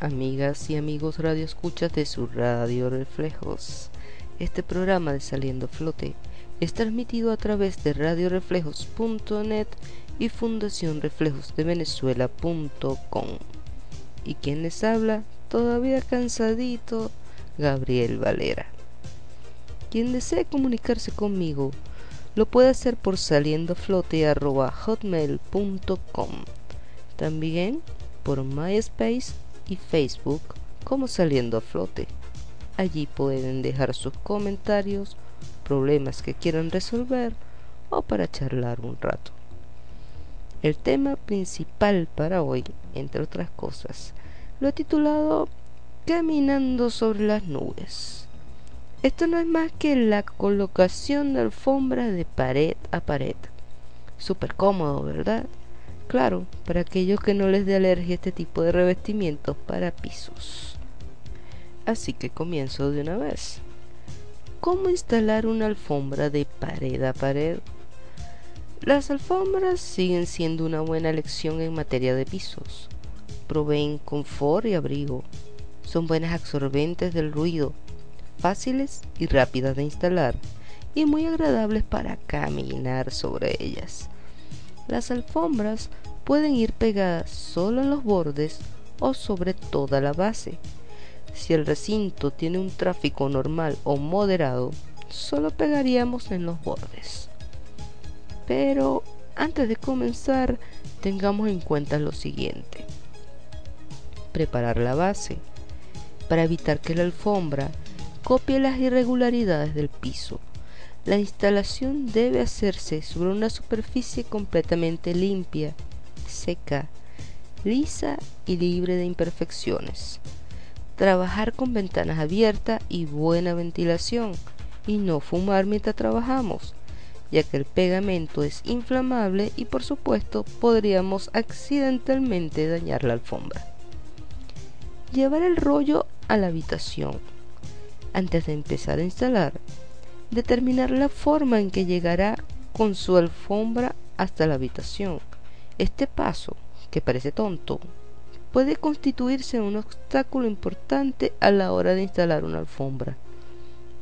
amigas y amigos radioescuchas de su Radio Reflejos. Este programa de Saliendo Flote es transmitido a través de radioreflejos.net y Fundación Reflejos de Venezuela.com. Y quien les habla, todavía cansadito, Gabriel Valera. Quien desee comunicarse conmigo lo puede hacer por saliendoflote.hotmail.com. También por MySpace y Facebook como Saliendo a Flote. Allí pueden dejar sus comentarios, problemas que quieran resolver o para charlar un rato. El tema principal para hoy, entre otras cosas, lo he titulado Caminando sobre las nubes. Esto no es más que la colocación de alfombra de pared a pared. Súper cómodo, ¿verdad? Claro, para aquellos que no les dé alergia este tipo de revestimientos para pisos. Así que comienzo de una vez. ¿Cómo instalar una alfombra de pared a pared? Las alfombras siguen siendo una buena elección en materia de pisos. Proveen confort y abrigo. Son buenas absorbentes del ruido, fáciles y rápidas de instalar y muy agradables para caminar sobre ellas. Las alfombras pueden ir pegadas solo en los bordes o sobre toda la base. Si el recinto tiene un tráfico normal o moderado, solo pegaríamos en los bordes. Pero antes de comenzar, tengamos en cuenta lo siguiente. Preparar la base para evitar que la alfombra copie las irregularidades del piso. La instalación debe hacerse sobre una superficie completamente limpia, seca, lisa y libre de imperfecciones. Trabajar con ventanas abiertas y buena ventilación y no fumar mientras trabajamos, ya que el pegamento es inflamable y por supuesto podríamos accidentalmente dañar la alfombra. Llevar el rollo a la habitación. Antes de empezar a instalar, determinar la forma en que llegará con su alfombra hasta la habitación. Este paso, que parece tonto, puede constituirse un obstáculo importante a la hora de instalar una alfombra,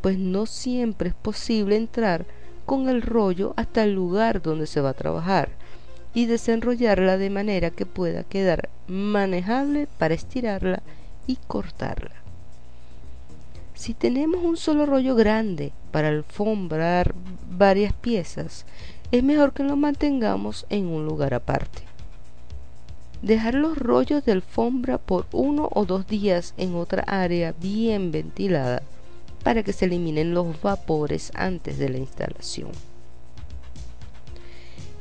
pues no siempre es posible entrar con el rollo hasta el lugar donde se va a trabajar y desenrollarla de manera que pueda quedar manejable para estirarla y cortarla. Si tenemos un solo rollo grande para alfombrar varias piezas, es mejor que lo mantengamos en un lugar aparte. Dejar los rollos de alfombra por uno o dos días en otra área bien ventilada para que se eliminen los vapores antes de la instalación.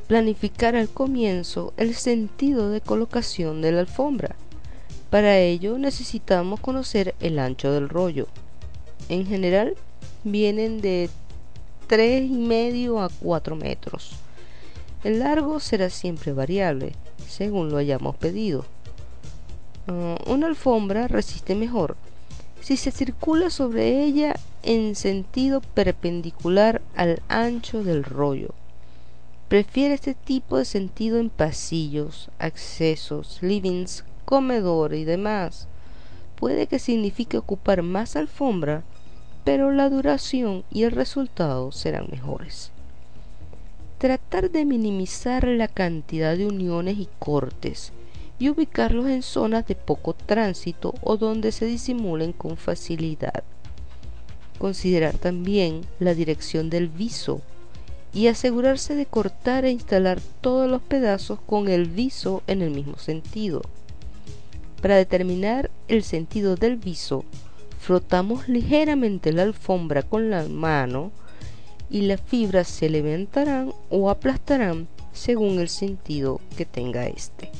Planificar al comienzo el sentido de colocación de la alfombra. Para ello necesitamos conocer el ancho del rollo. En general vienen de 3,5 a 4 metros. El largo será siempre variable, según lo hayamos pedido. Uh, una alfombra resiste mejor si se circula sobre ella en sentido perpendicular al ancho del rollo. Prefiere este tipo de sentido en pasillos, accesos, livings, comedor y demás. Puede que signifique ocupar más alfombra, pero la duración y el resultado serán mejores. Tratar de minimizar la cantidad de uniones y cortes y ubicarlos en zonas de poco tránsito o donde se disimulen con facilidad. Considerar también la dirección del viso y asegurarse de cortar e instalar todos los pedazos con el viso en el mismo sentido. Para determinar el sentido del viso, frotamos ligeramente la alfombra con la mano y las fibras se levantarán o aplastarán según el sentido que tenga este.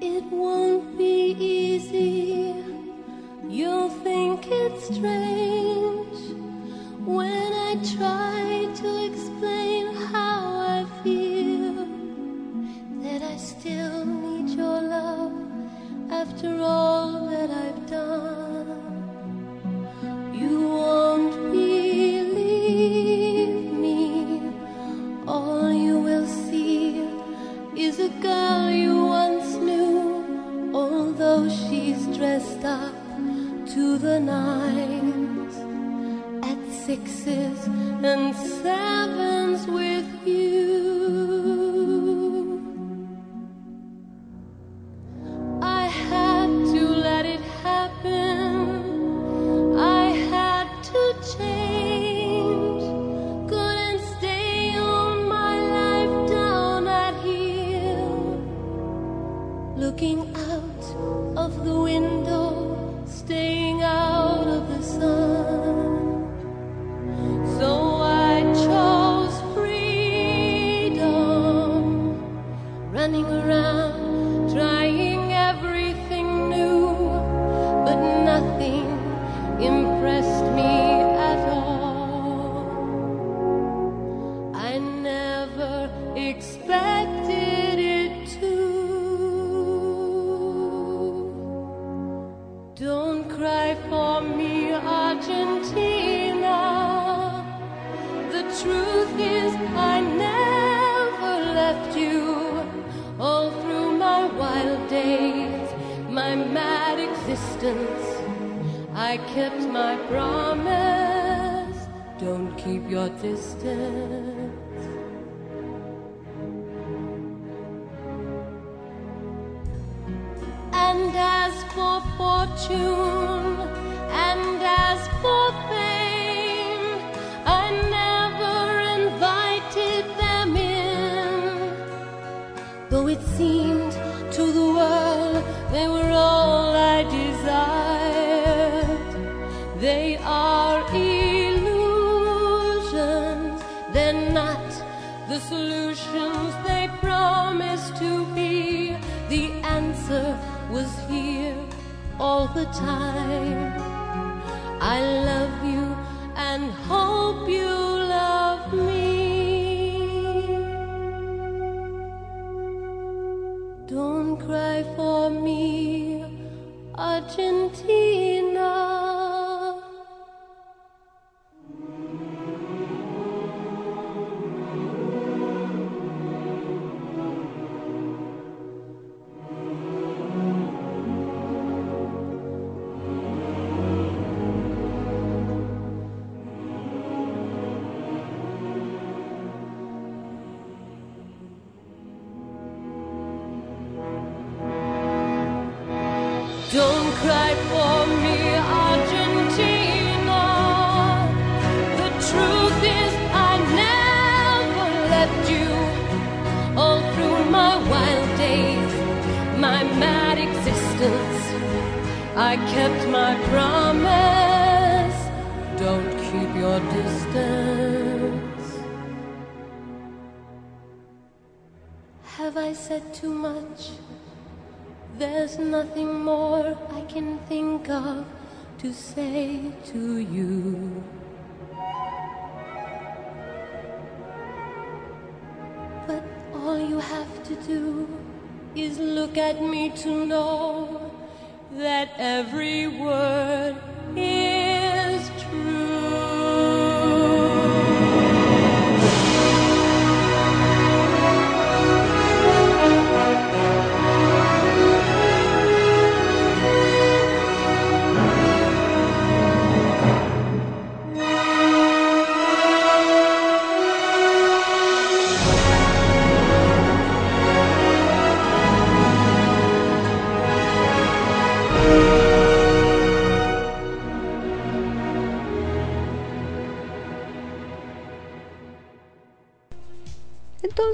It won't be easy. Think it's strange when I try And as for fortune, time. To say to you. But all you have to do is look at me to know that every word is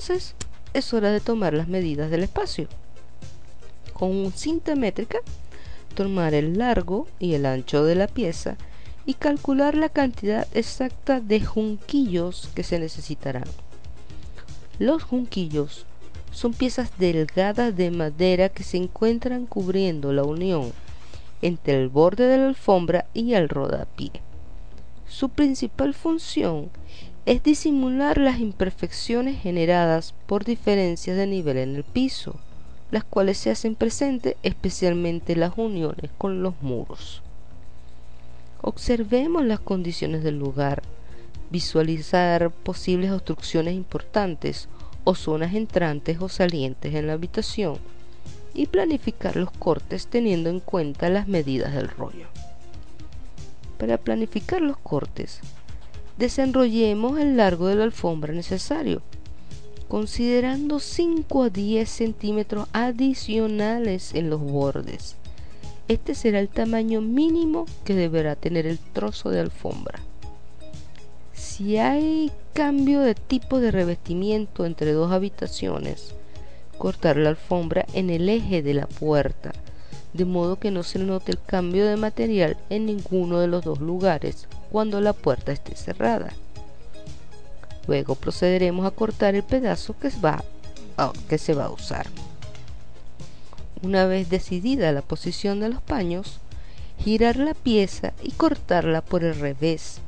Entonces es hora de tomar las medidas del espacio. Con cinta métrica, tomar el largo y el ancho de la pieza y calcular la cantidad exacta de junquillos que se necesitarán. Los junquillos son piezas delgadas de madera que se encuentran cubriendo la unión entre el borde de la alfombra y el rodapié. Su principal función es disimular las imperfecciones generadas por diferencias de nivel en el piso, las cuales se hacen presentes especialmente las uniones con los muros. Observemos las condiciones del lugar, visualizar posibles obstrucciones importantes o zonas entrantes o salientes en la habitación y planificar los cortes teniendo en cuenta las medidas del rollo. Para planificar los cortes, desenrollemos el largo de la alfombra necesario, considerando 5 a 10 centímetros adicionales en los bordes este será el tamaño mínimo que deberá tener el trozo de alfombra. Si hay cambio de tipo de revestimiento entre dos habitaciones, cortar la alfombra en el eje de la puerta, de modo que no se note el cambio de material en ninguno de los dos lugares cuando la puerta esté cerrada. Luego procederemos a cortar el pedazo que, se va a usar. Una vez decidida la posición de los paños, girar la pieza y cortarla por el revés,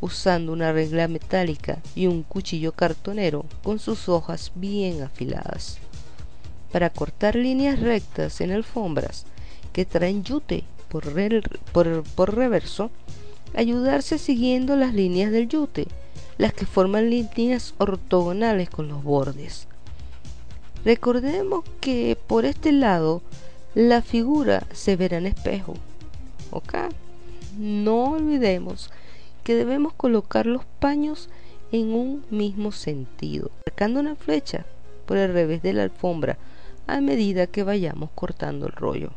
usando una regla metálica y un cuchillo cartonero con sus hojas bien afiladas. Para cortar líneas rectas en alfombras que traen yute por, por reverso, ayudarse siguiendo las líneas del yute, las que forman líneas ortogonales con los bordes Recordemos que por este lado la figura se verá en espejo. ¿Ok? No olvidemos que debemos colocar los paños en un mismo sentido, marcando una flecha por el revés de la alfombra a medida que vayamos cortando el rollo.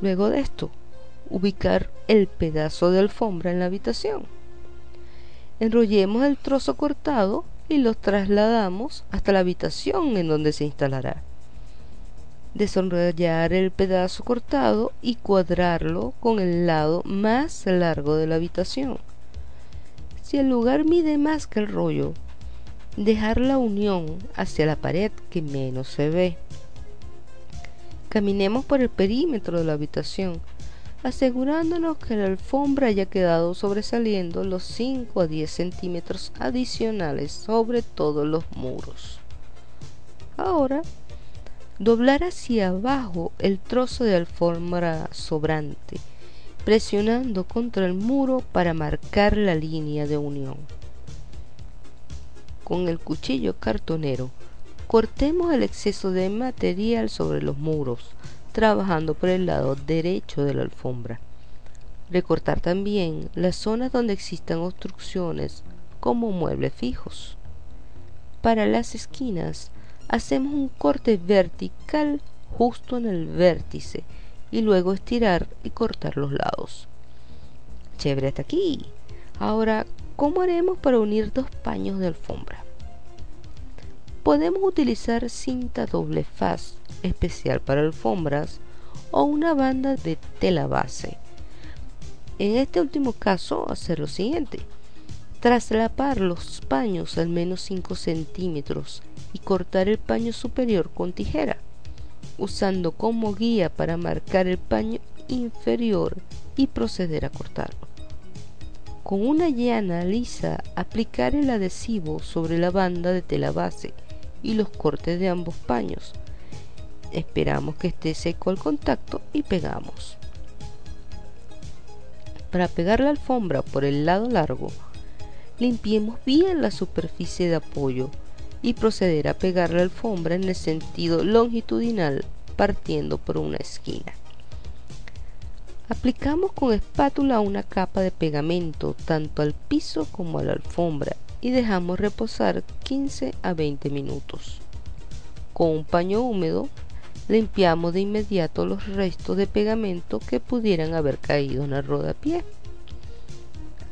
Luego de esto, ubicar el pedazo de alfombra en la habitación. Enrollemos el trozo cortado y los trasladamos hasta la habitación en donde se instalará. Desenrollar el pedazo cortado y cuadrarlo con el lado más largo de la habitación. Si el lugar mide más que el rollo, dejar la unión hacia la pared que menos se ve. Caminemos por el perímetro de la habitación asegurándonos que la alfombra haya quedado sobresaliendo los 5 a 10 centímetros adicionales sobre todos los muros. Ahora, doblar hacia abajo el trozo de alfombra sobrante, presionando contra el muro para marcar la línea de unión. Con el cuchillo cartonero, cortemos el exceso de material sobre los muros, trabajando por el lado derecho de la alfombra. Recortar también las zonas donde existan obstrucciones como muebles fijos. Para las esquinas hacemos un corte vertical justo en el vértice y luego estirar y cortar los lados. Chévere hasta aquí. Ahora, ¿cómo haremos para unir dos paños de alfombra? Podemos utilizar cinta doble faz especial para alfombras o una banda de tela base. En este último caso, hacer lo siguiente. Traslapar los paños al menos 5 centímetros y cortar el paño superior con tijera, usando como guía para marcar el paño inferior y proceder a cortarlo. Con una llana lisa, aplicar el adhesivo sobre la banda de tela base y los cortes de ambos paños. Esperamos que esté seco el contacto y pegamos. Para pegar la alfombra por el lado largo, limpiemos bien la superficie de apoyo y proceder a pegar la alfombra en el sentido longitudinal partiendo por una esquina. Aplicamos con espátula una capa de pegamento tanto al piso como a la alfombra y dejamos reposar 15 a 20 minutos. Con un paño húmedo limpiamos de inmediato los restos de pegamento que pudieran haber caído en el rodapié.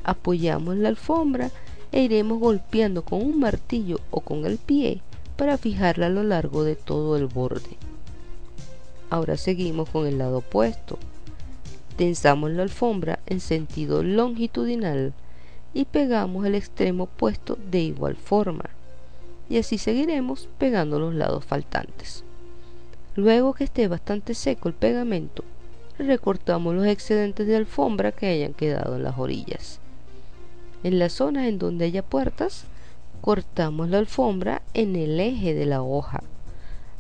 Apoyamos la alfombra e iremos golpeando con un martillo o con el pie para fijarla a lo largo de todo el borde. Ahora seguimos con el lado opuesto. Tensamos la alfombra en sentido longitudinal y pegamos el extremo opuesto de igual forma. Y así seguiremos pegando los lados faltantes. Luego que esté bastante seco el pegamento, recortamos los excedentes de alfombra que hayan quedado en las orillas. En las zonas en donde haya puertas, cortamos la alfombra en el eje de la hoja.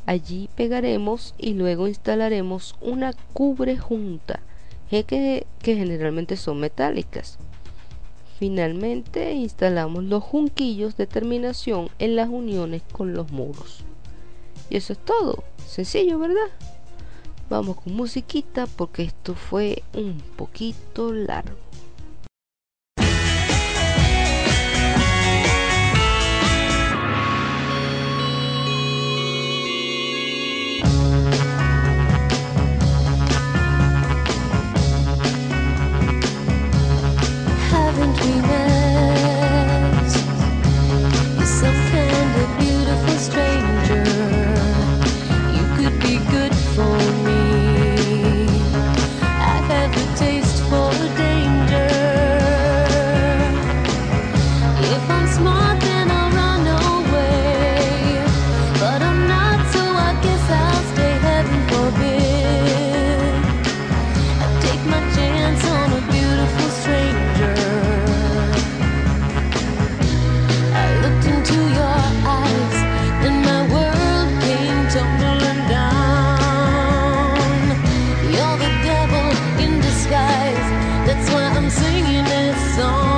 Allí pegaremos y luego instalaremos una cubre junta, que, que generalmente son metálicas. Finalmente instalamos los junquillos de terminación en las uniones con los muros. Y eso es todo. Sencillo, ¿verdad? Vamos con musiquita porque esto fue un poquito largo. singing that song.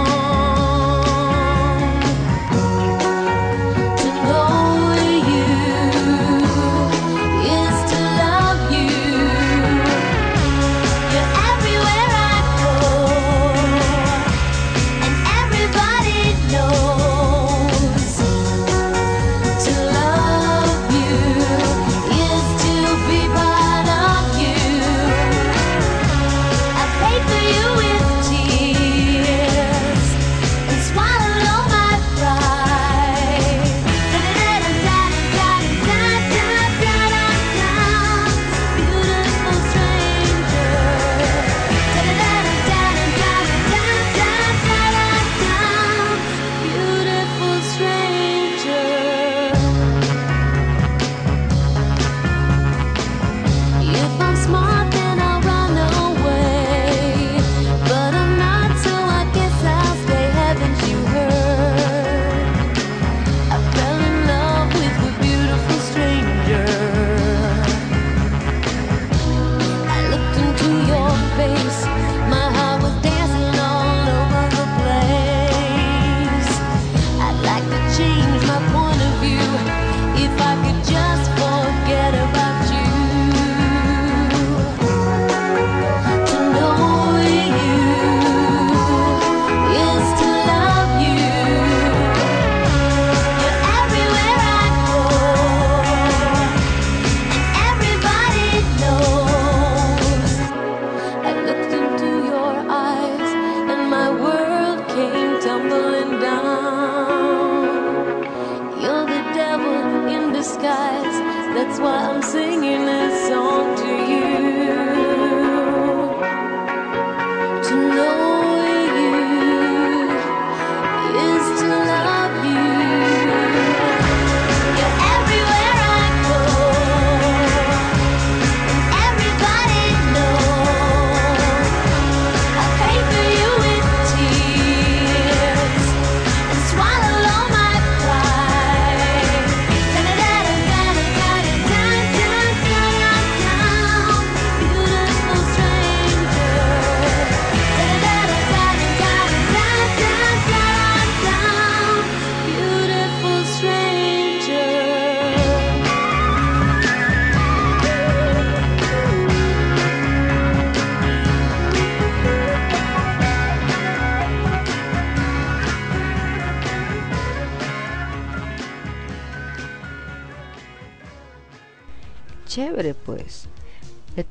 skies. That's why I'm singing this song to you.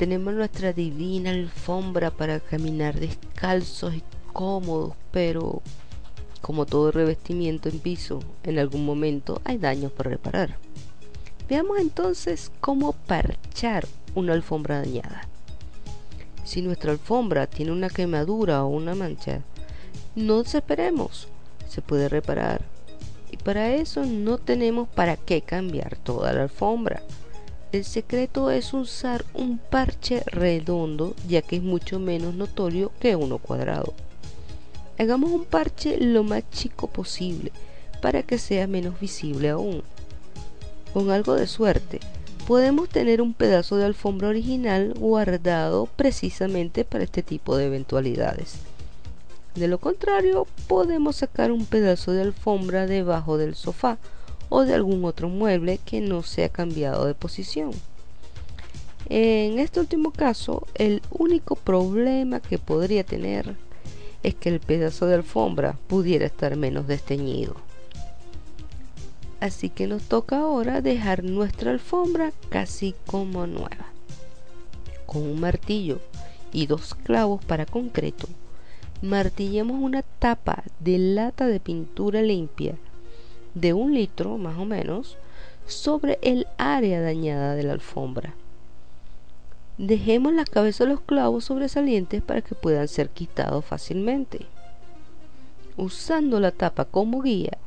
Tenemos nuestra divina alfombra para caminar descalzos y cómodos, pero Como todo revestimiento en piso, en algún momento hay daños por reparar. Veamos entonces cómo parchar una alfombra dañada. Si nuestra alfombra tiene una quemadura o una mancha, no desesperemos, se puede reparar. Y para eso no tenemos para qué cambiar toda la alfombra. El secreto es usar un parche redondo ya que es mucho menos notorio que uno cuadrado. Hagamos un parche lo más chico posible para que sea menos visible aún. Con algo de suerte, podemos tener un pedazo de alfombra original guardado precisamente para este tipo de eventualidades. De lo contrario, podemos sacar un pedazo de alfombra debajo del sofá o de algún otro mueble que no sea cambiado de posición. En este último caso, el único problema que podría tener es que el pedazo de alfombra pudiera estar menos desteñido. Así que nos toca ahora dejar nuestra alfombra casi como nueva. Con un martillo y dos clavos para concreto, martillemos una tapa de lata de pintura limpia de un litro más o menos sobre el área dañada de la alfombra. Dejemos la cabeza de los clavos sobresalientes para que puedan ser quitados fácilmente. Usando la tapa como guía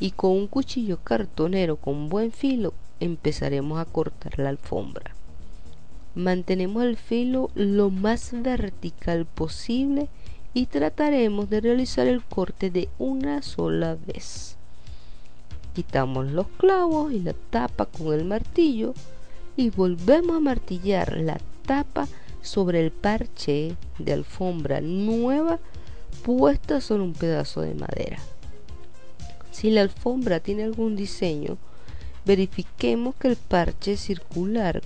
y con un cuchillo cartonero con buen filo empezaremos a cortar la alfombra. Mantenemos el filo lo más vertical posible y trataremos de realizar el corte de una sola vez. Quitamos los clavos y la tapa con el martillo y volvemos a martillar la tapa sobre el parche de alfombra nueva puesta sobre un pedazo de madera. Si la alfombra tiene algún diseño, verifiquemos que el parche circular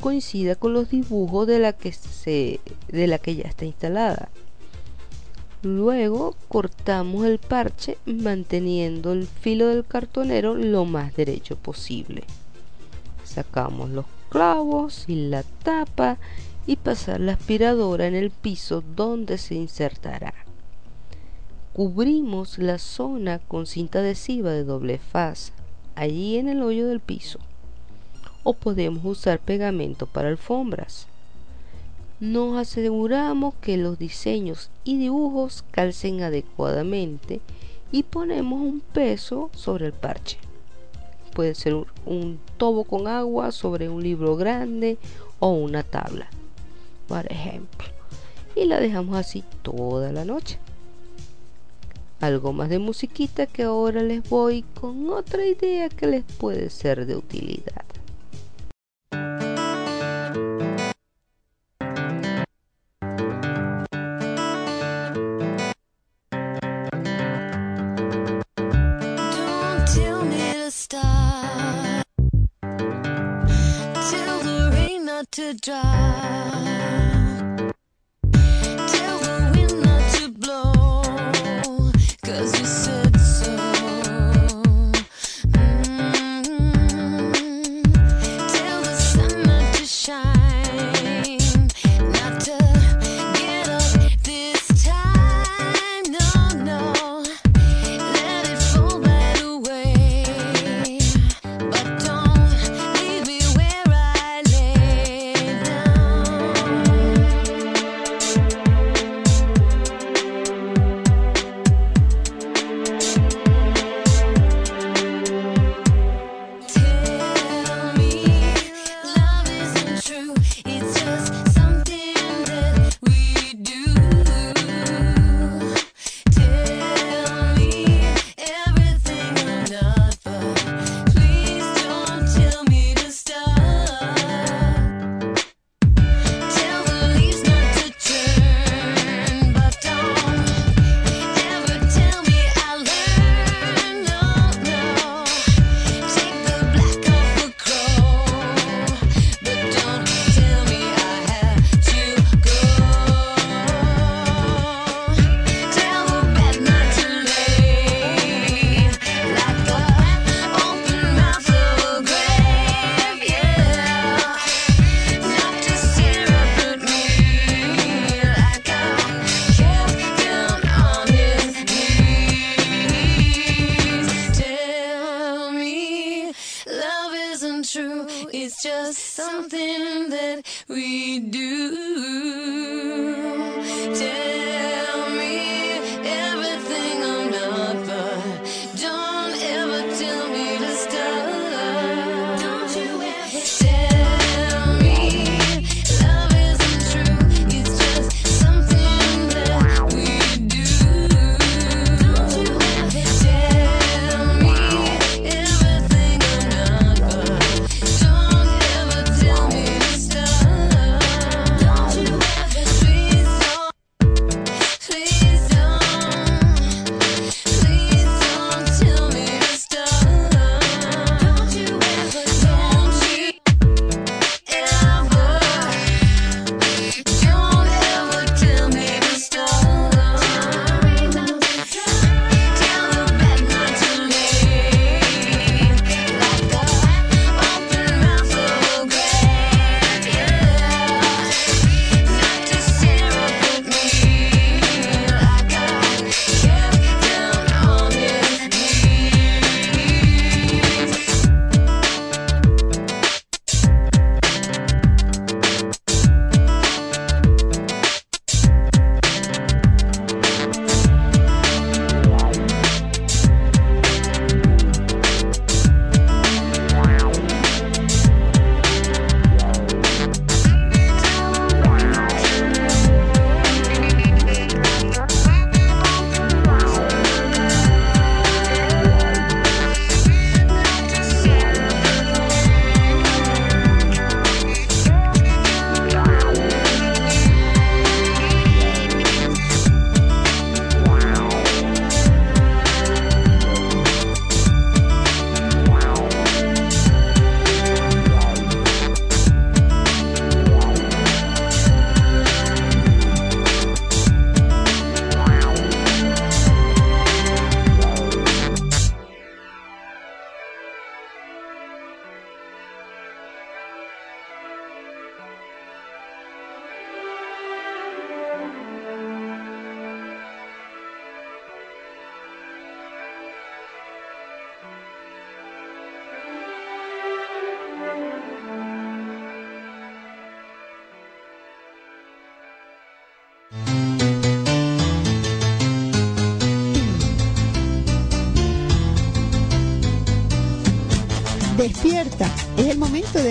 coincida con los dibujos de la que, se, de la que ya está instalada. Luego cortamos el parche manteniendo el filo del cartonero lo más derecho posible. Sacamos los clavos y la tapa y pasar la aspiradora en el piso donde se insertará. Cubrimos la zona con cinta adhesiva de doble faz, allí en el hoyo del piso. O podemos usar pegamento para alfombras. Nos aseguramos que los diseños y dibujos calcen adecuadamente y ponemos un peso sobre el parche. Puede ser un tobo con agua sobre un libro grande o una tabla, por ejemplo. Y la dejamos así toda la noche. Algo más de musiquita que ahora les voy con otra idea que les puede ser de utilidad.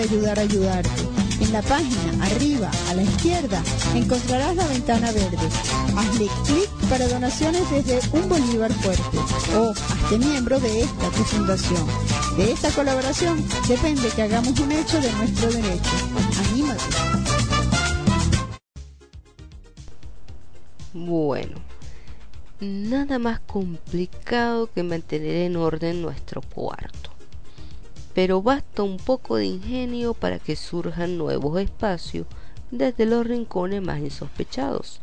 Ayudar a ayudarte. En la página arriba a la izquierda encontrarás la ventana verde. Hazle clic para donaciones desde un bolívar fuerte o hazte miembro de esta tu fundación. De esta colaboración depende que hagamos un hecho de nuestro derecho. Anímate. Bueno, nada más complicado que mantener en orden nuestro cuarto. Pero basta un poco de ingenio para que surjan nuevos espacios desde los rincones más insospechados.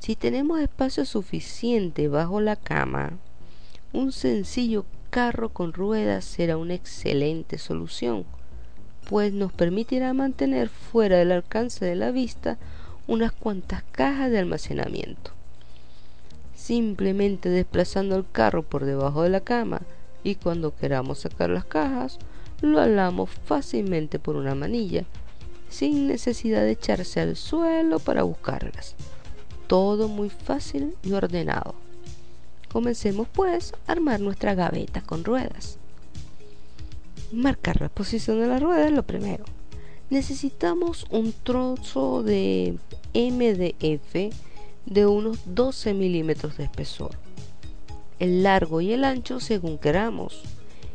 Si tenemos espacio suficiente bajo la cama, un sencillo carro con ruedas será una excelente solución, pues nos permitirá mantener fuera del alcance de la vista unas cuantas cajas de almacenamiento. Simplemente desplazando el carro por debajo de la cama y cuando queramos sacar las cajas, lo alamos fácilmente por una manilla, sin necesidad de echarse al suelo para buscarlas. Todo muy fácil y ordenado. Comencemos pues a armar nuestra gaveta con ruedas. Marcar la posición de la rueda es lo primero. Necesitamos un trozo de MDF de unos 12 milímetros de espesor, el largo y el ancho según queramos,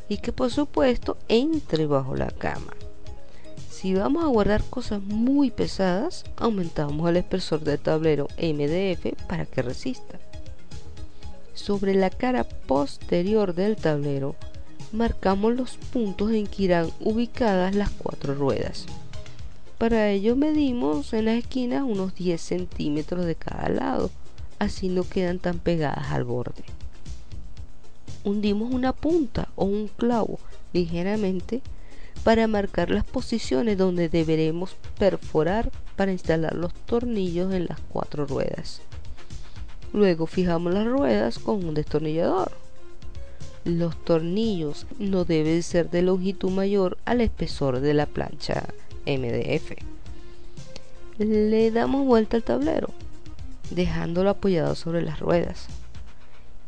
y que por supuesto entre bajo la cama. Si vamos a guardar cosas muy pesadas, aumentamos el espesor del tablero MDF para que resista. Sobre la cara posterior del tablero, marcamos los puntos en que irán ubicadas las cuatro ruedas. Para ello medimos en las esquinas unos 10 centímetros de cada lado, así no quedan tan pegadas al borde. Hundimos una punta o un clavo ligeramente para marcar las posiciones donde deberemos perforar para instalar los tornillos en las cuatro ruedas. Luego fijamos las ruedas con un destornillador. Los tornillos no deben ser de longitud mayor al espesor de la plancha MDF. Le damos vuelta al tablero, dejándolo apoyado sobre las ruedas.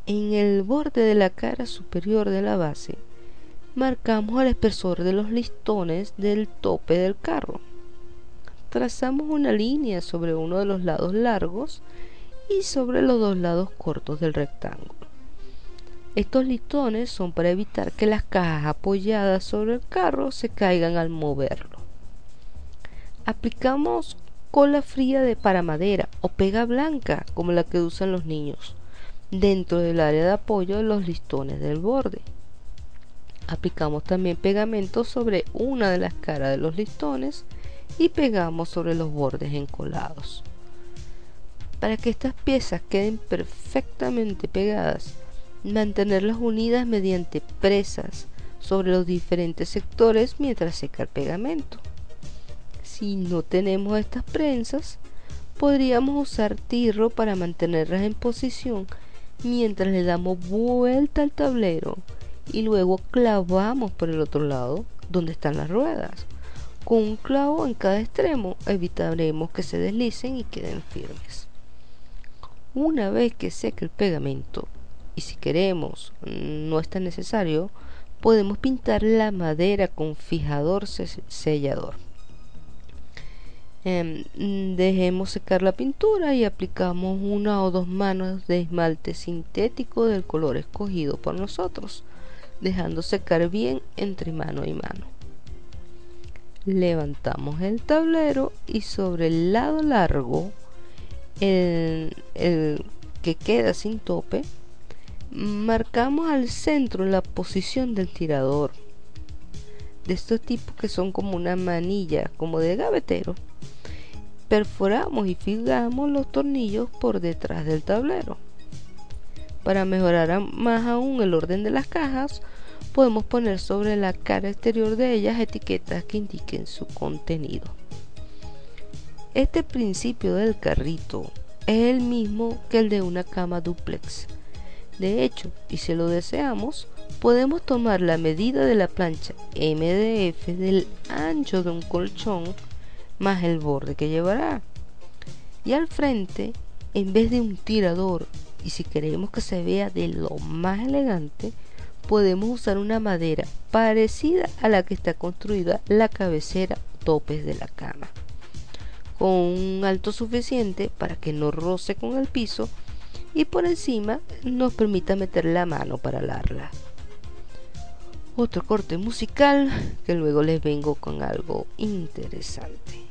En el borde de la cara superior de la base, marcamos el espesor de los listones del tope del carro. Trazamos una línea sobre uno de los lados largos y sobre los dos lados cortos del rectángulo. Estos listones son para evitar que las cajas apoyadas sobre el carro se caigan al moverlo. Aplicamos cola fría de paramadera o pega blanca como la que usan los niños dentro del área de apoyo de los listones del borde. Aplicamos también pegamento sobre una de las caras de los listones y pegamos sobre los bordes encolados. Para que estas piezas queden perfectamente pegadas, mantenerlas unidas mediante presas sobre los diferentes sectores mientras seca el pegamento. Si no tenemos estas prensas, podríamos usar tirro para mantenerlas en posición mientras le damos vuelta al tablero y luego clavamos por el otro lado donde están las ruedas. Con un clavo en cada extremo evitaremos que se deslicen y queden firmes. Una vez que seque el pegamento, y si queremos no es tan necesario, podemos pintar la madera con fijador sellador. Em, dejemos secar la pintura y aplicamos una o dos manos de esmalte sintético del color escogido por nosotros, dejando secar bien entre mano y mano. Levantamos el tablero y sobre el lado largo, el, el que queda sin tope, marcamos al centro la posición del tirador. De estos tipos que son como una manilla, como de gavetero perforamos y fijamos los tornillos por detrás del tablero. Para mejorar más aún el orden de las cajas, podemos poner sobre la cara exterior de ellas etiquetas que indiquen su contenido. Este principio del carrito es el mismo que el de una cama duplex. De hecho, y si lo deseamos, podemos tomar la medida de la plancha MDF del ancho de un colchón más el borde que llevará. Y al frente, en vez de un tirador, y si queremos que se vea de lo más elegante, podemos usar una madera parecida a la que está construida la cabecera topes de la cama, con un alto suficiente para que no roce con el piso y por encima nos permita meter la mano para alarla. Otro corte musical que luego les vengo con algo interesante.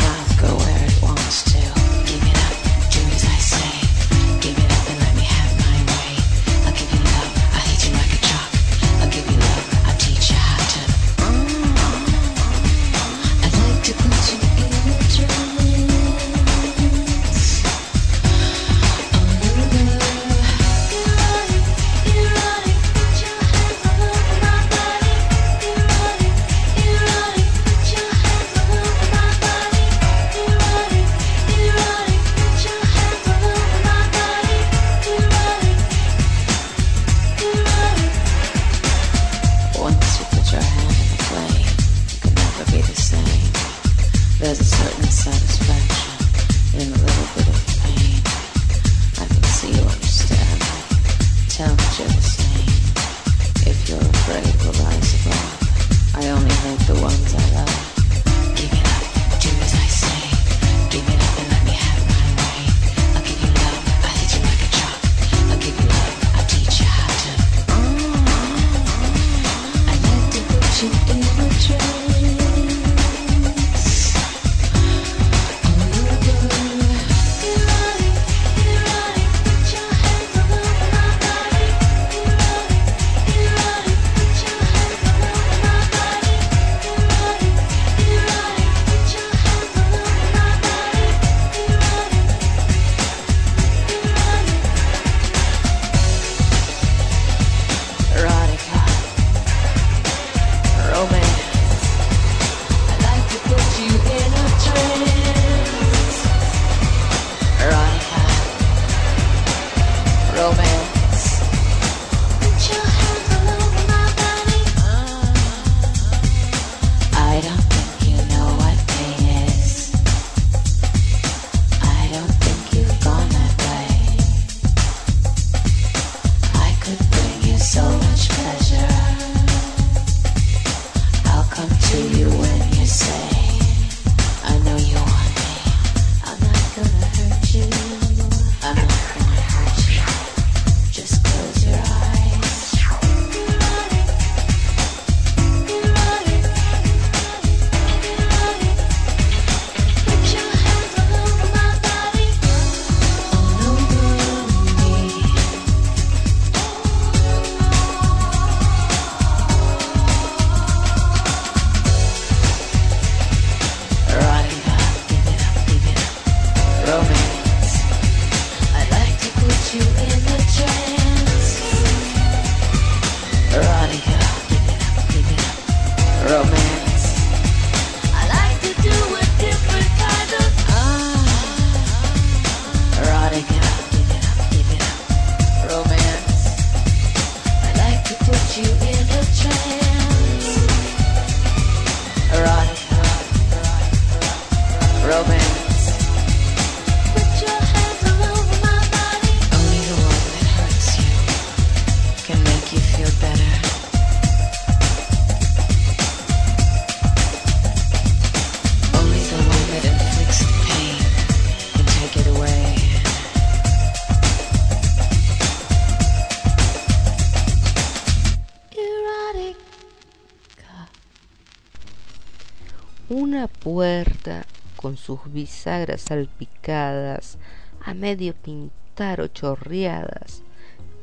sus bisagras salpicadas, a medio pintar o chorreadas,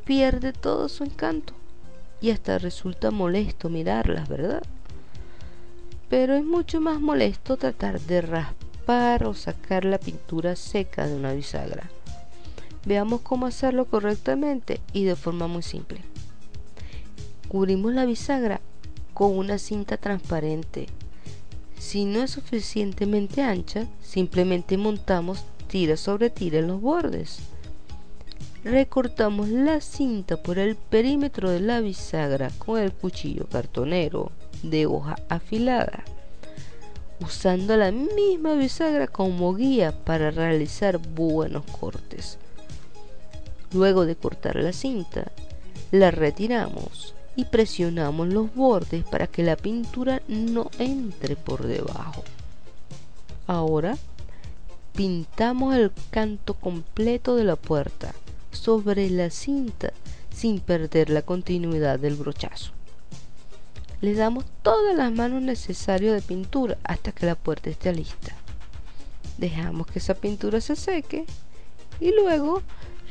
pierde todo su encanto y hasta resulta molesto mirarlas, ¿verdad? Pero es mucho más molesto tratar de raspar o sacar la pintura seca de una bisagra. Veamos cómo hacerlo correctamente y de forma muy simple. Cubrimos la bisagra con una cinta transparente. Si no es suficientemente ancha, simplemente montamos tira sobre tira en los bordes. Recortamos la cinta por el perímetro de la bisagra con el cuchillo cartonero de hoja afilada, usando la misma bisagra como guía para realizar buenos cortes. Luego de cortar la cinta, la retiramos y presionamos los bordes para que la pintura no entre por debajo. Ahora pintamos el canto completo de la puerta sobre la cinta sin perder la continuidad del brochazo. Le damos todas las manos necesarias de pintura hasta que la puerta esté lista. Dejamos que esa pintura se seque y luego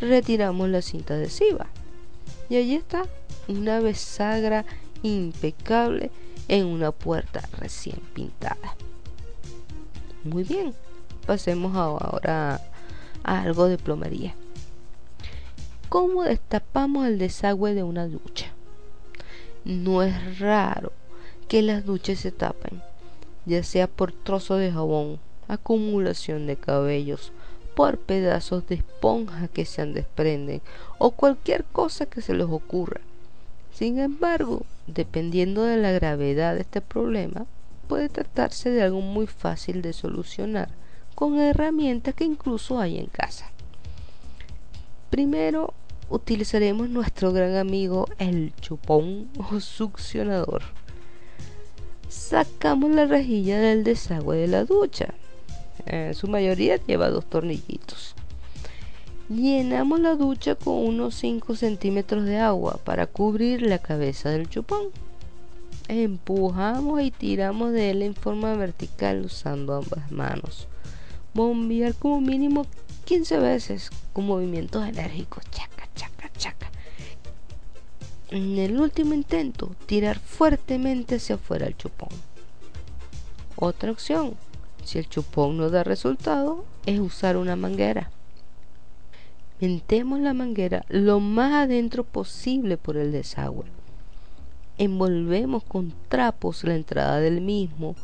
retiramos la cinta adhesiva. Y allí está una bisagra impecable en una puerta recién pintada. Muy bien, pasemos ahora a algo de plomería. ¿Cómo destapamos el desagüe de una ducha? No es raro que las duchas se tapen, ya sea por trozo de jabón, acumulación de cabellos, por pedazos de esponja que se desprenden o cualquier cosa que se les ocurra. Sin embargo, dependiendo de la gravedad de este problema, puede tratarse de algo muy fácil de solucionar con herramientas que incluso hay en casa. Primero utilizaremos nuestro gran amigo el chupón o succionador. Sacamos la rejilla del desagüe de la ducha. En su mayoría lleva dos tornillitos. Llenamos la ducha con unos 5 centímetros de agua para cubrir la cabeza del chupón. Empujamos y tiramos de él en forma vertical usando ambas manos. Bombear como mínimo 15 veces con movimientos enérgicos. Chaca, chaca, chaca. En el último intento, tirar fuertemente hacia afuera el chupón. Otra opción, si el chupón no da resultado, es usar una manguera. Mentemos la manguera lo más adentro posible por el desagüe. Envolvemos con trapos la entrada del mismo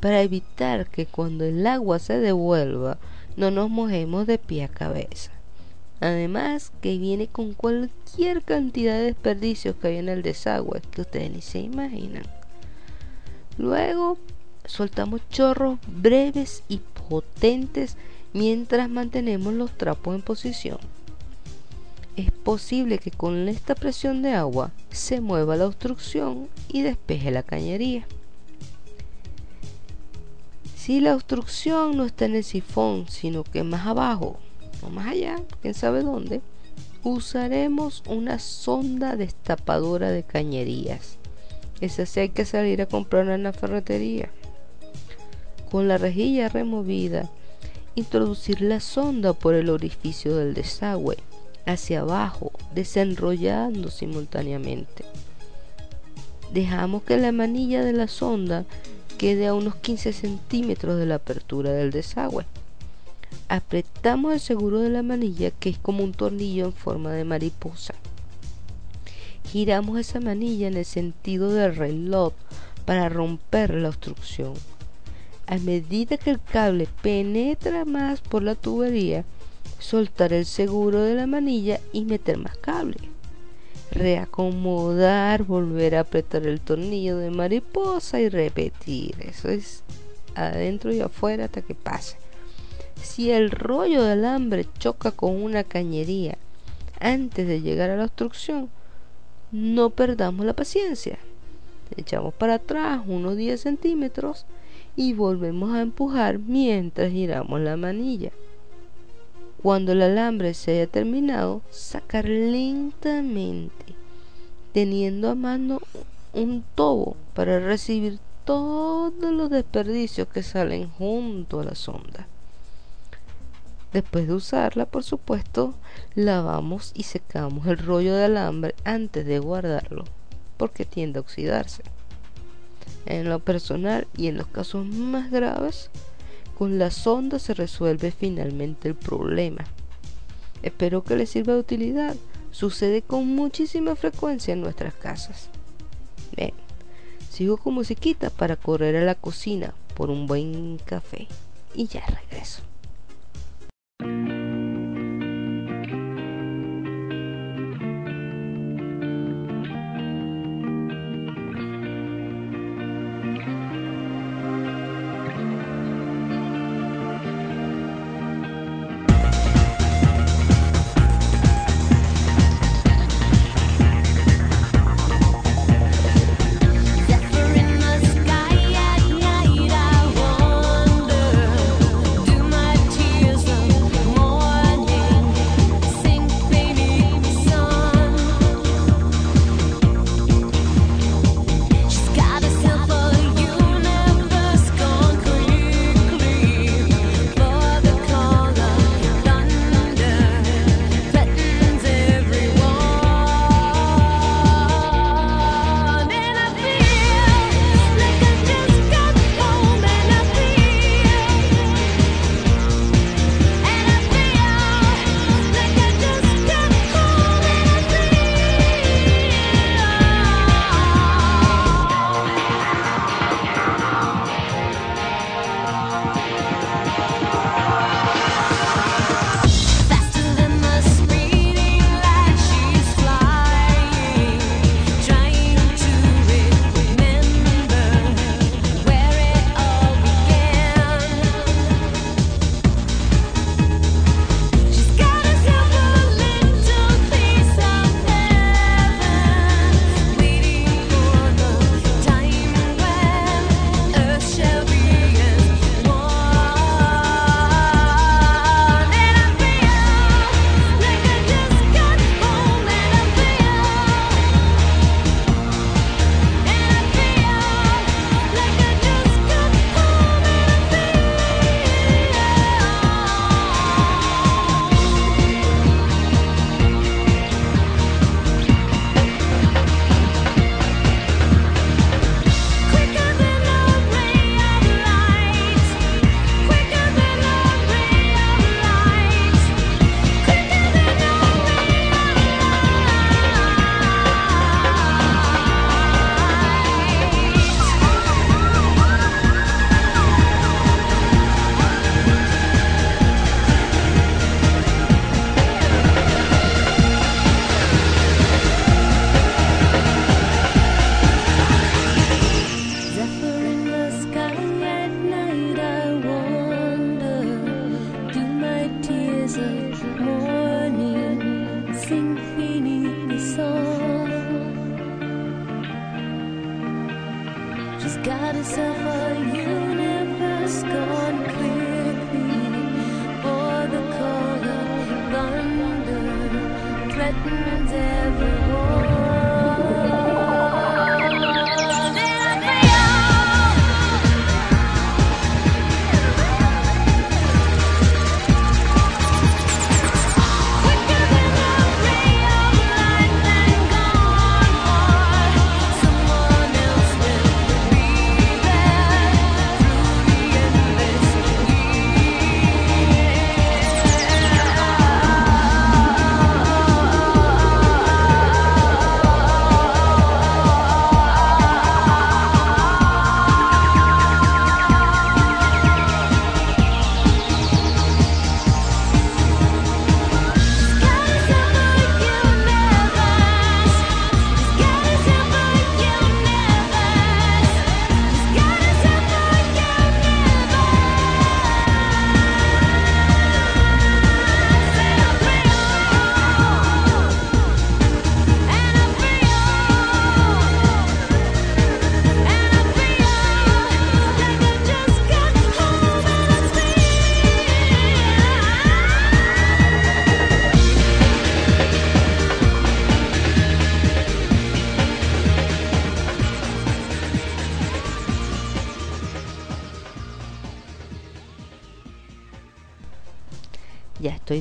para evitar que cuando el agua se devuelva no nos mojemos de pie a cabeza. Además que viene con cualquier cantidad de desperdicios que hay en el desagüe que ustedes ni se imaginan. Luego soltamos chorros breves y potentes mientras mantenemos los trapos en posición. Es posible que con esta presión de agua se mueva la obstrucción y despeje la cañería. Si la obstrucción no está en el sifón, sino que más abajo o más allá, quién sabe dónde, usaremos una sonda destapadora de cañerías. Esa sí hay que salir a comprarla en la ferretería. Con la rejilla removida, introducir la sonda por el orificio del desagüe hacia abajo, desenrollando simultáneamente. Dejamos que la manilla de la sonda quede a unos 15 centímetros de la apertura del desagüe. Apretamos el seguro de la manilla que es como un tornillo en forma de mariposa. Giramos esa manilla en el sentido del reloj para romper la obstrucción. A medida que el cable penetra más por la tubería, soltar el seguro de la manilla y meter más cable. Reacomodar, volver a apretar el tornillo de mariposa y repetir. Eso es adentro y afuera hasta que pase. Si el rollo de alambre choca con una cañería antes de llegar a la obstrucción, no perdamos la paciencia. Echamos para atrás unos 10 centímetros y volvemos a empujar mientras giramos la manilla. Cuando el alambre se haya terminado, sacar lentamente, teniendo a mano un tobo para recibir todos los desperdicios que salen junto a la sonda. Después de usarla, por supuesto, lavamos y secamos el rollo de alambre antes de guardarlo, porque tiende a oxidarse. En lo personal y en los casos más graves, con la sonda se resuelve finalmente el problema. Espero que les sirva de utilidad. Sucede con muchísima frecuencia en nuestras casas. Bien, sigo con musiquita para correr a la cocina por un buen café y ya regreso.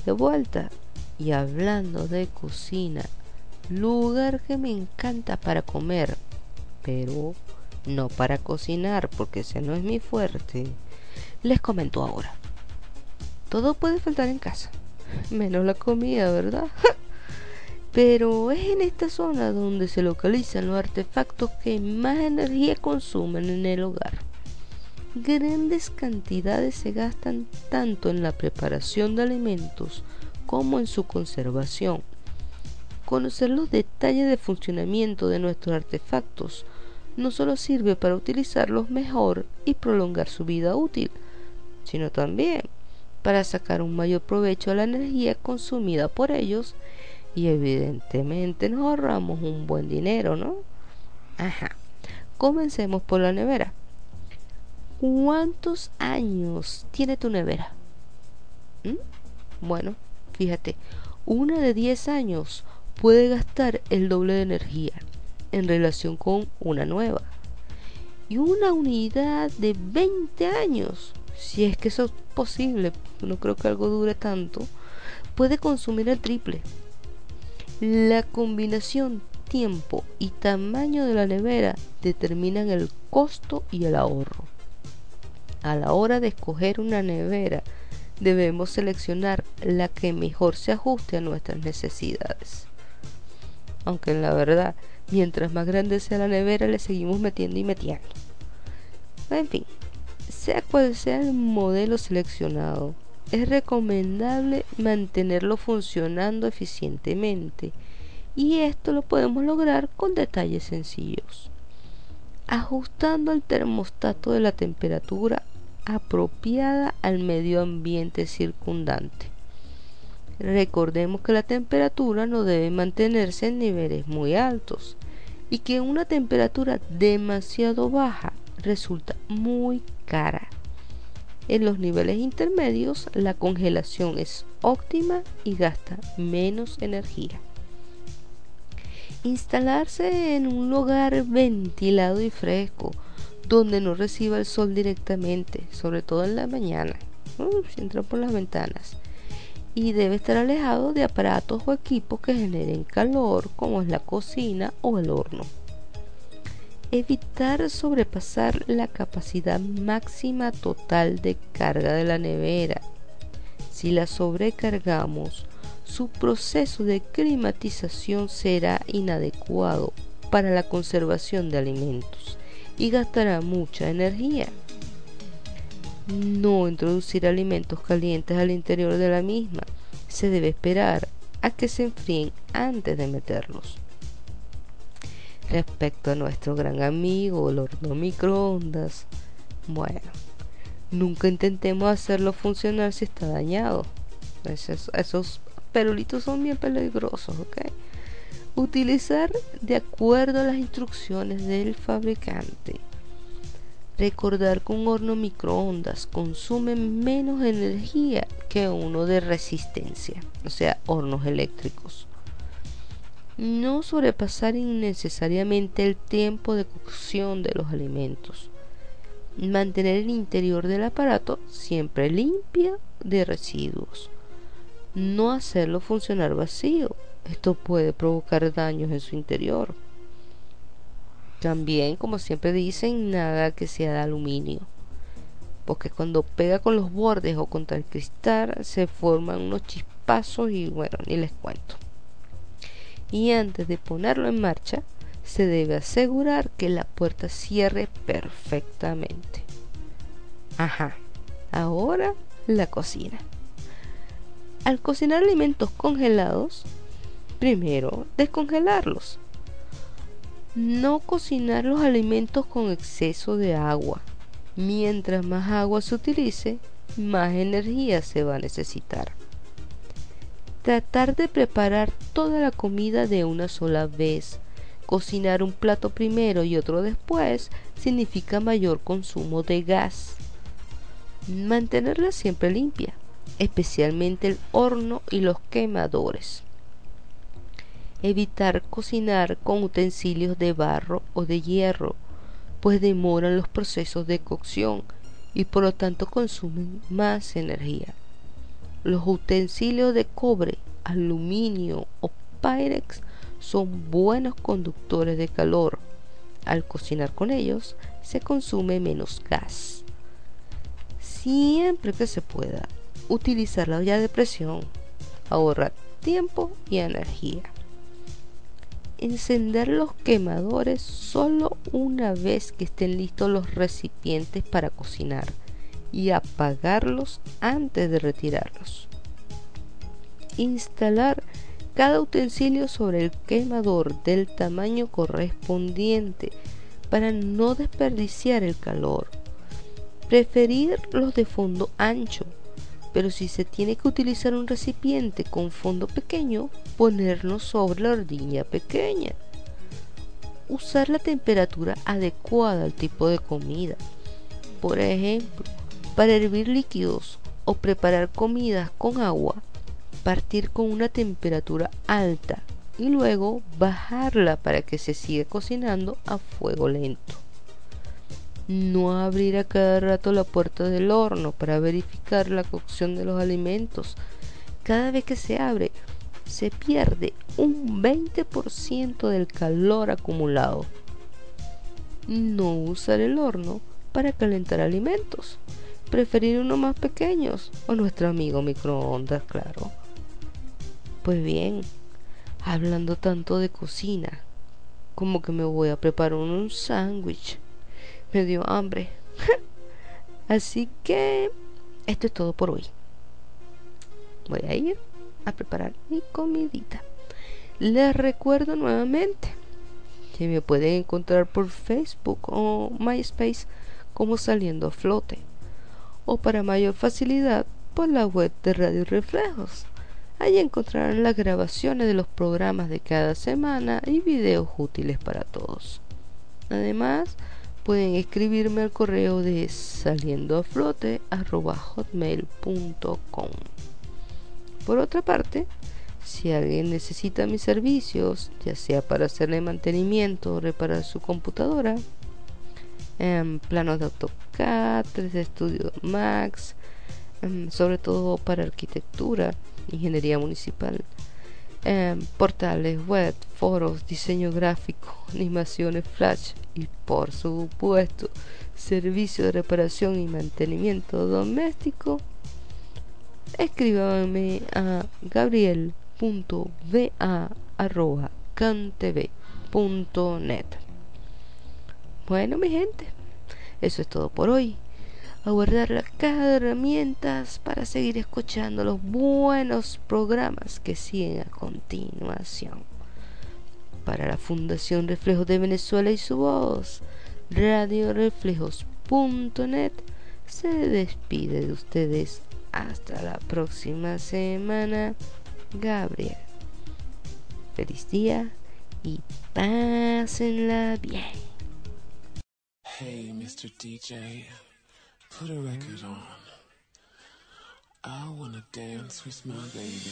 De vuelta y hablando de cocina, lugar que me encanta para comer, pero no para cocinar porque ese no es mi fuerte. Les comento ahora. Todo puede faltar en casa, menos la comida, ¿verdad? Pero es en esta zona donde se localizan los artefactos que más energía consumen en el hogar. Grandes cantidades se gastan tanto en la preparación de alimentos como en su conservación. Conocer los detalles de funcionamiento de nuestros artefactos no solo sirve para utilizarlos mejor y prolongar su vida útil, sino también para sacar un mayor provecho a la energía consumida por ellos y evidentemente nos ahorramos un buen dinero, ¿no? Ajá. Comencemos por la nevera. ¿Cuántos años tiene tu nevera? ¿Mm? Bueno, fíjate, una de 10 años puede gastar el doble de energía en relación con una nueva. Y una unidad de 20 años, si es que eso es posible, no creo que algo dure tanto, puede consumir el triple. La combinación tiempo y tamaño de la nevera determinan el costo y el ahorro. A la hora de escoger una nevera, debemos seleccionar la que mejor se ajuste a nuestras necesidades. Aunque en la verdad, mientras más grande sea la nevera, le seguimos metiendo y metiendo. En fin, sea cual sea el modelo seleccionado, es recomendable mantenerlo funcionando eficientemente y esto lo podemos lograr con detalles sencillos. Ajustando el termostato de la temperatura apropiada al medio ambiente circundante. Recordemos que la temperatura no debe mantenerse en niveles muy altos y que una temperatura demasiado baja resulta muy cara. En los niveles intermedios la congelación es óptima y gasta menos energía. Instalarse en un lugar ventilado y fresco donde no reciba el sol directamente, sobre todo en la mañana, si entra por las ventanas. Y debe estar alejado de aparatos o equipos que generen calor, como es la cocina o el horno. Evitar sobrepasar la capacidad máxima total de carga de la nevera. Si la sobrecargamos, su proceso de climatización será inadecuado para la conservación de alimentos y gastará mucha energía. No introducir alimentos calientes al interior de la misma. Se debe esperar a que se enfríen antes de meterlos. Respecto a nuestro gran amigo, el horno microondas, bueno, nunca intentemos hacerlo funcionar si está dañado. Esos, esos perulitos son bien peligrosos, ¿ok? Utilizar de acuerdo a las instrucciones del fabricante. Recordar que un horno microondas consume menos energía que uno de resistencia, o sea, hornos eléctricos. No sobrepasar innecesariamente el tiempo de cocción de los alimentos. Mantener el interior del aparato siempre limpio de residuos. No hacerlo funcionar vacío. Esto puede provocar daños en su interior. También, como siempre dicen, nada que sea de aluminio. Porque cuando pega con los bordes o contra el cristal se forman unos chispazos y bueno, ni les cuento y antes de ponerlo en marcha se debe asegurar que la puerta cierre perfectamente. Ajá, ahora la cocina. Al cocinar alimentos congelados, primero descongelarlos. No cocinar los alimentos con exceso de agua. Mientras más agua se utilice, más energía se va a necesitar. Tratar de preparar toda la comida de una sola vez. Cocinar un plato primero y otro después significa mayor consumo de gas. Mantenerla siempre limpia, especialmente el horno y los quemadores. Evitar cocinar con utensilios de barro o de hierro, pues demoran los procesos de cocción y por lo tanto consumen más energía Los utensilios de cobre, aluminio o pyrex son buenos conductores de calor. Al cocinar con ellos se consume menos gas. Siempre que se pueda, utilizar la olla de presión ahorra tiempo y energía. Encender los quemadores solo una vez que estén listos los recipientes para cocinar y apagarlos antes de retirarlos. Instalar cada utensilio sobre el quemador del tamaño correspondiente para no desperdiciar el calor. Preferir los de fondo ancho, pero si se tiene que utilizar un recipiente con fondo pequeño, ponerlo sobre la ordeña pequeña. Usar la temperatura adecuada al tipo de comida. Por ejemplo, para hervir líquidos o preparar comidas con agua, partir con una temperatura alta y luego bajarla para que se siga cocinando a fuego lento. No abrir a cada rato la puerta del horno para verificar la cocción de los alimentos. Cada vez que se abre, se pierde un 20% del calor acumulado. No usar el horno para calentar alimentos. Preferir unos más pequeños o nuestro amigo microondas, claro. Pues bien, hablando tanto de cocina, como que me voy a preparar un sándwich. Me dio hambre. Así que esto es todo por hoy. Voy a ir a preparar mi comidita. Les recuerdo nuevamente que me pueden encontrar por Facebook o MySpace como saliendo a flote. O para mayor facilidad por la web de Radio Reflejos. Allí encontrarán las grabaciones de los programas de cada semana y videos útiles para todos. Además, pueden escribirme al correo de saliendoaflote.com. Por otra parte, si alguien necesita mis servicios, ya sea para hacerle mantenimiento o reparar su computadora, en planos de AutoCAD, 3D Studio Max, em, sobre todo para arquitectura, ingeniería municipal, em, portales web, foros, diseño gráfico, animaciones flash y por supuesto servicio de reparación y mantenimiento doméstico, escríbame a gabriel.va.cantv.net. Bueno, mi gente, eso es todo por hoy. A guardar la caja de herramientas para seguir escuchando los buenos programas que siguen a continuación. Para la Fundación Reflejos de Venezuela y su voz, radioreflejos.net se despide de ustedes hasta la próxima semana. Gabriel. Feliz día y pásenla bien. Hey, Mr. DJ, Put a record on. I wanna dance with my baby.